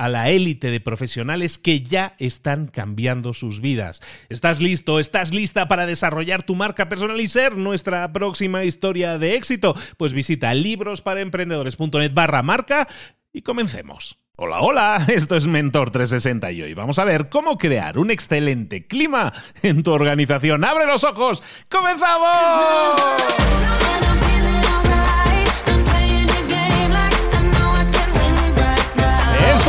a la élite de profesionales que ya están cambiando sus vidas. ¿Estás listo? ¿Estás lista para desarrollar tu marca personal y ser nuestra próxima historia de éxito? Pues visita librosparaemprendedores.net barra marca y comencemos. Hola, hola, esto es Mentor 360 y hoy vamos a ver cómo crear un excelente clima en tu organización. ¡Abre los ojos! ¡Comenzamos!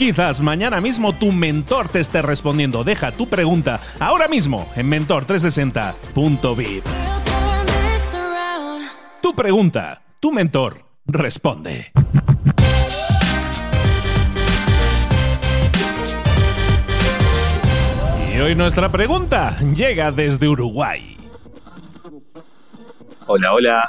quizás mañana mismo tu mentor te esté respondiendo. Deja tu pregunta ahora mismo en mentor 360vip Tu pregunta, tu mentor responde. Y hoy nuestra pregunta llega desde Uruguay. Hola, hola.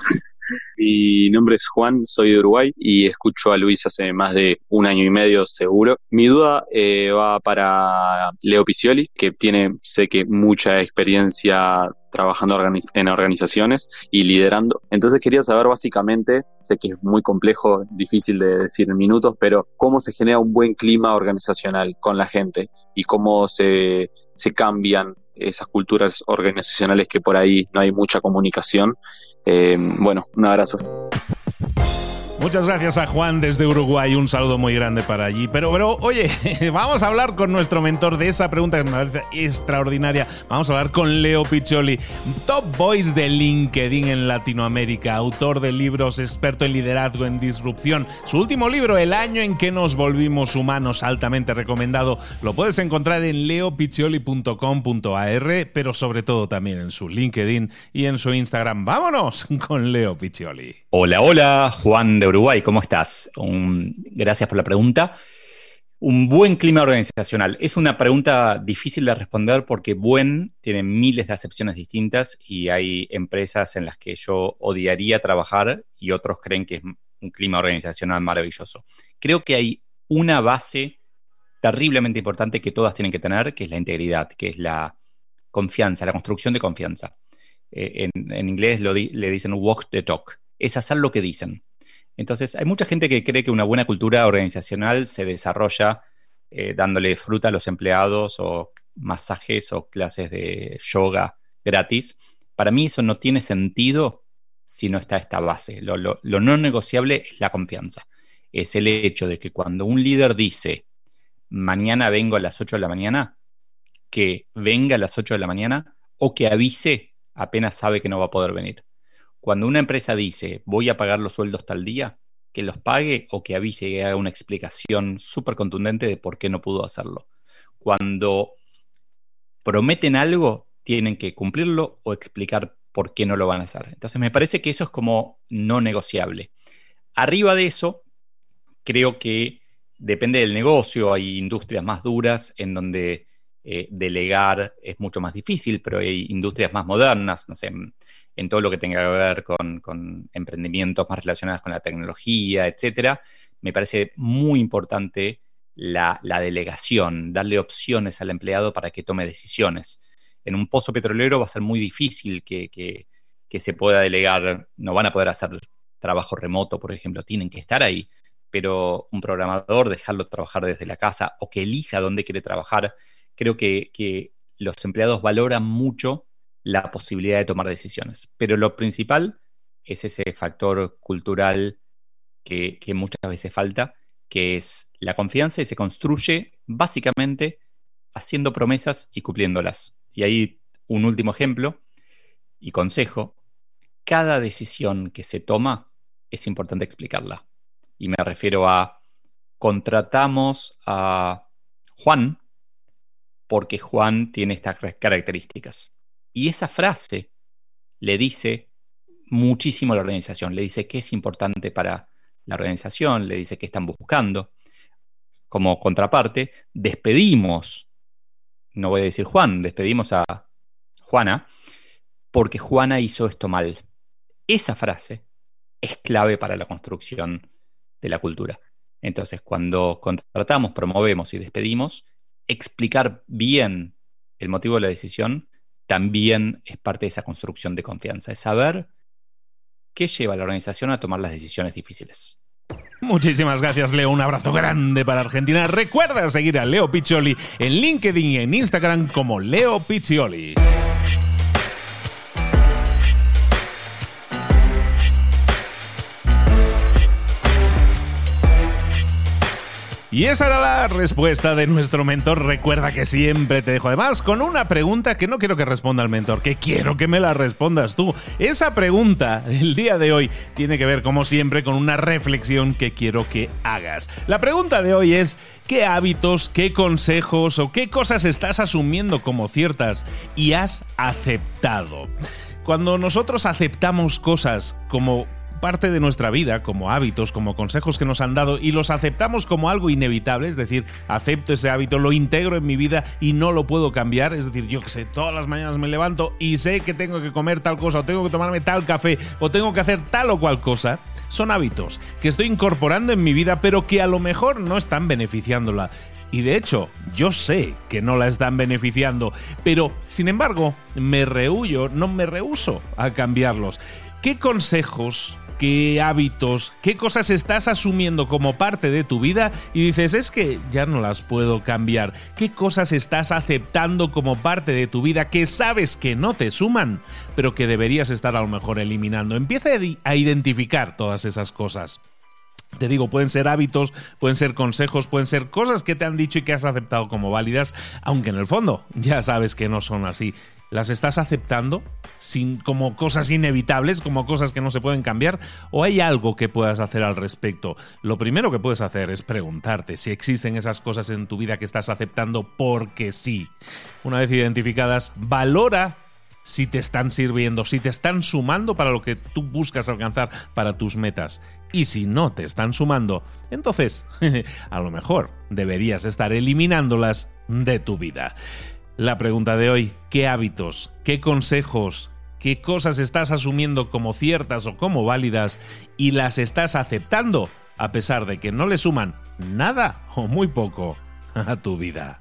Mi nombre es Juan, soy de Uruguay y escucho a Luis hace más de un año y medio seguro. Mi duda eh, va para Leo Picioli, que tiene, sé que, mucha experiencia trabajando en organizaciones y liderando. Entonces quería saber básicamente, sé que es muy complejo, difícil de decir en minutos, pero cómo se genera un buen clima organizacional con la gente y cómo se, se cambian esas culturas organizacionales que por ahí no hay mucha comunicación. Eh, bueno, un abrazo. Muchas gracias a Juan desde Uruguay, un saludo muy grande para allí. Pero, pero, oye, vamos a hablar con nuestro mentor de esa pregunta que me parece extraordinaria. Vamos a hablar con Leo Piccioli, top voice de LinkedIn en Latinoamérica, autor de libros, experto en liderazgo, en disrupción. Su último libro, El año en que nos volvimos humanos, altamente recomendado. Lo puedes encontrar en leopiccioli.com.ar, pero sobre todo también en su LinkedIn y en su Instagram. Vámonos con Leo Piccioli. Hola, hola, Juan de Uruguay, ¿cómo estás? gracias por la pregunta. Un buen clima organizacional. Es una pregunta difícil de responder porque buen tiene miles de acepciones distintas y hay empresas en las que yo odiaría trabajar y otros creen que es un clima organizacional maravilloso. Creo que hay una base terriblemente importante que todas tienen que tener, que es la integridad, que es la confianza, la construcción de confianza. Eh, en, inglés le dicen walk the talk, es hacer lo que dicen. Entonces, hay mucha gente que cree que una buena cultura organizacional se desarrolla eh, dándole fruta a los empleados o masajes o clases de yoga gratis. Para mí eso no tiene sentido si no está esta base. Lo, no negociable es la confianza. Es el hecho de que cuando un líder dice, mañana vengo a las 8 de la mañana, que venga a las 8 de la mañana o que avise apenas sabe que no va a poder venir. Cuando una empresa dice voy a pagar los sueldos tal día, que los pague o que avise y haga una explicación súper contundente de por qué no pudo hacerlo. Cuando prometen algo, tienen que cumplirlo o explicar por qué no lo van a hacer. Entonces me parece que eso es como no negociable. Arriba de eso, creo que depende del negocio, hay industrias más duras en donde eh, delegar es mucho más difícil, pero hay industrias más modernas, no sé, en, todo lo que tenga que ver con, emprendimientos más relacionados con la tecnología, etcétera. Me parece muy importante la, delegación, darle opciones al empleado para que tome decisiones. En un pozo petrolero va a ser muy difícil que, que se pueda delegar, no van a poder hacer trabajo remoto, por ejemplo, tienen que estar ahí, pero un programador, dejarlo trabajar desde la casa o que elija dónde quiere trabajar creo que, los empleados valoran mucho la posibilidad de tomar decisiones. Pero lo principal es ese factor cultural que, muchas veces falta, que es la confianza y se construye básicamente haciendo promesas y cumpliéndolas. Y ahí un último ejemplo y consejo. Cada decisión que se toma es importante explicarla. Y me refiero a contratamos a Juan porque Juan tiene estas características. Y esa frase le dice muchísimo a la organización, le dice qué es importante para la organización, le dice qué están buscando. Como contraparte, despedimos, no voy a decir Juan, despedimos a Juana, porque Juana hizo esto mal. Esa frase es clave para la construcción de la cultura. Entonces, cuando contratamos, promovemos y despedimos, explicar bien el motivo de la decisión también es parte de esa construcción de confianza, es saber qué lleva a la organización a tomar las decisiones difíciles. Muchísimas gracias, Leo. Un abrazo grande para Argentina. Recuerda seguir a Leo Piccioli en LinkedIn y en Instagram como Leo Piccioli. Y esa era la respuesta de nuestro mentor. Recuerda que siempre te dejo además con una pregunta que no quiero que responda el mentor, que quiero que me la respondas tú. Esa pregunta el día de hoy tiene que ver como siempre con una reflexión que quiero que hagas. La pregunta de hoy es, ¿qué hábitos, qué consejos o qué cosas estás asumiendo como ciertas y has aceptado? Cuando nosotros aceptamos cosas como parte de nuestra vida, como hábitos, como consejos que nos han dado y los aceptamos como algo inevitable, es decir, acepto ese hábito, lo integro en mi vida y no lo puedo cambiar, es decir, yo que sé, todas las mañanas me levanto y sé que tengo que comer tal cosa, o tengo que tomarme tal café, o tengo que hacer tal o cual cosa, son hábitos que estoy incorporando en mi vida, pero que a lo mejor no están beneficiándola. Y de hecho, yo sé que no la están beneficiando, pero sin embargo, me rehuyo, no me rehuso a cambiarlos. ¿Qué consejos qué hábitos, qué cosas estás asumiendo como parte de tu vida y dices, es que ya no las puedo cambiar. ¿Qué cosas estás aceptando como parte de tu vida que sabes que no te suman, pero que deberías estar a lo mejor eliminando? Empieza a identificar todas esas cosas. Te digo, pueden ser hábitos, pueden ser consejos, pueden ser cosas que te han dicho y que has aceptado como válidas, aunque en el fondo ya sabes que no son así las estás aceptando sin, como cosas inevitables, como cosas que no se pueden cambiar, o hay algo que puedas hacer al respecto. Lo primero que puedes hacer es preguntarte si existen esas cosas en tu vida que estás aceptando porque sí. Una vez identificadas, valora si te están sirviendo, si te están sumando para lo que tú buscas alcanzar para tus metas. Y si no te están sumando, entonces a lo mejor deberías estar eliminándolas de tu vida. La pregunta de hoy, ¿qué hábitos, qué consejos, qué cosas estás asumiendo como ciertas o como válidas y las estás aceptando a pesar de que no le suman nada o muy poco a tu vida?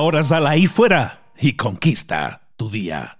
Ahora sal ahí fuera y conquista tu día.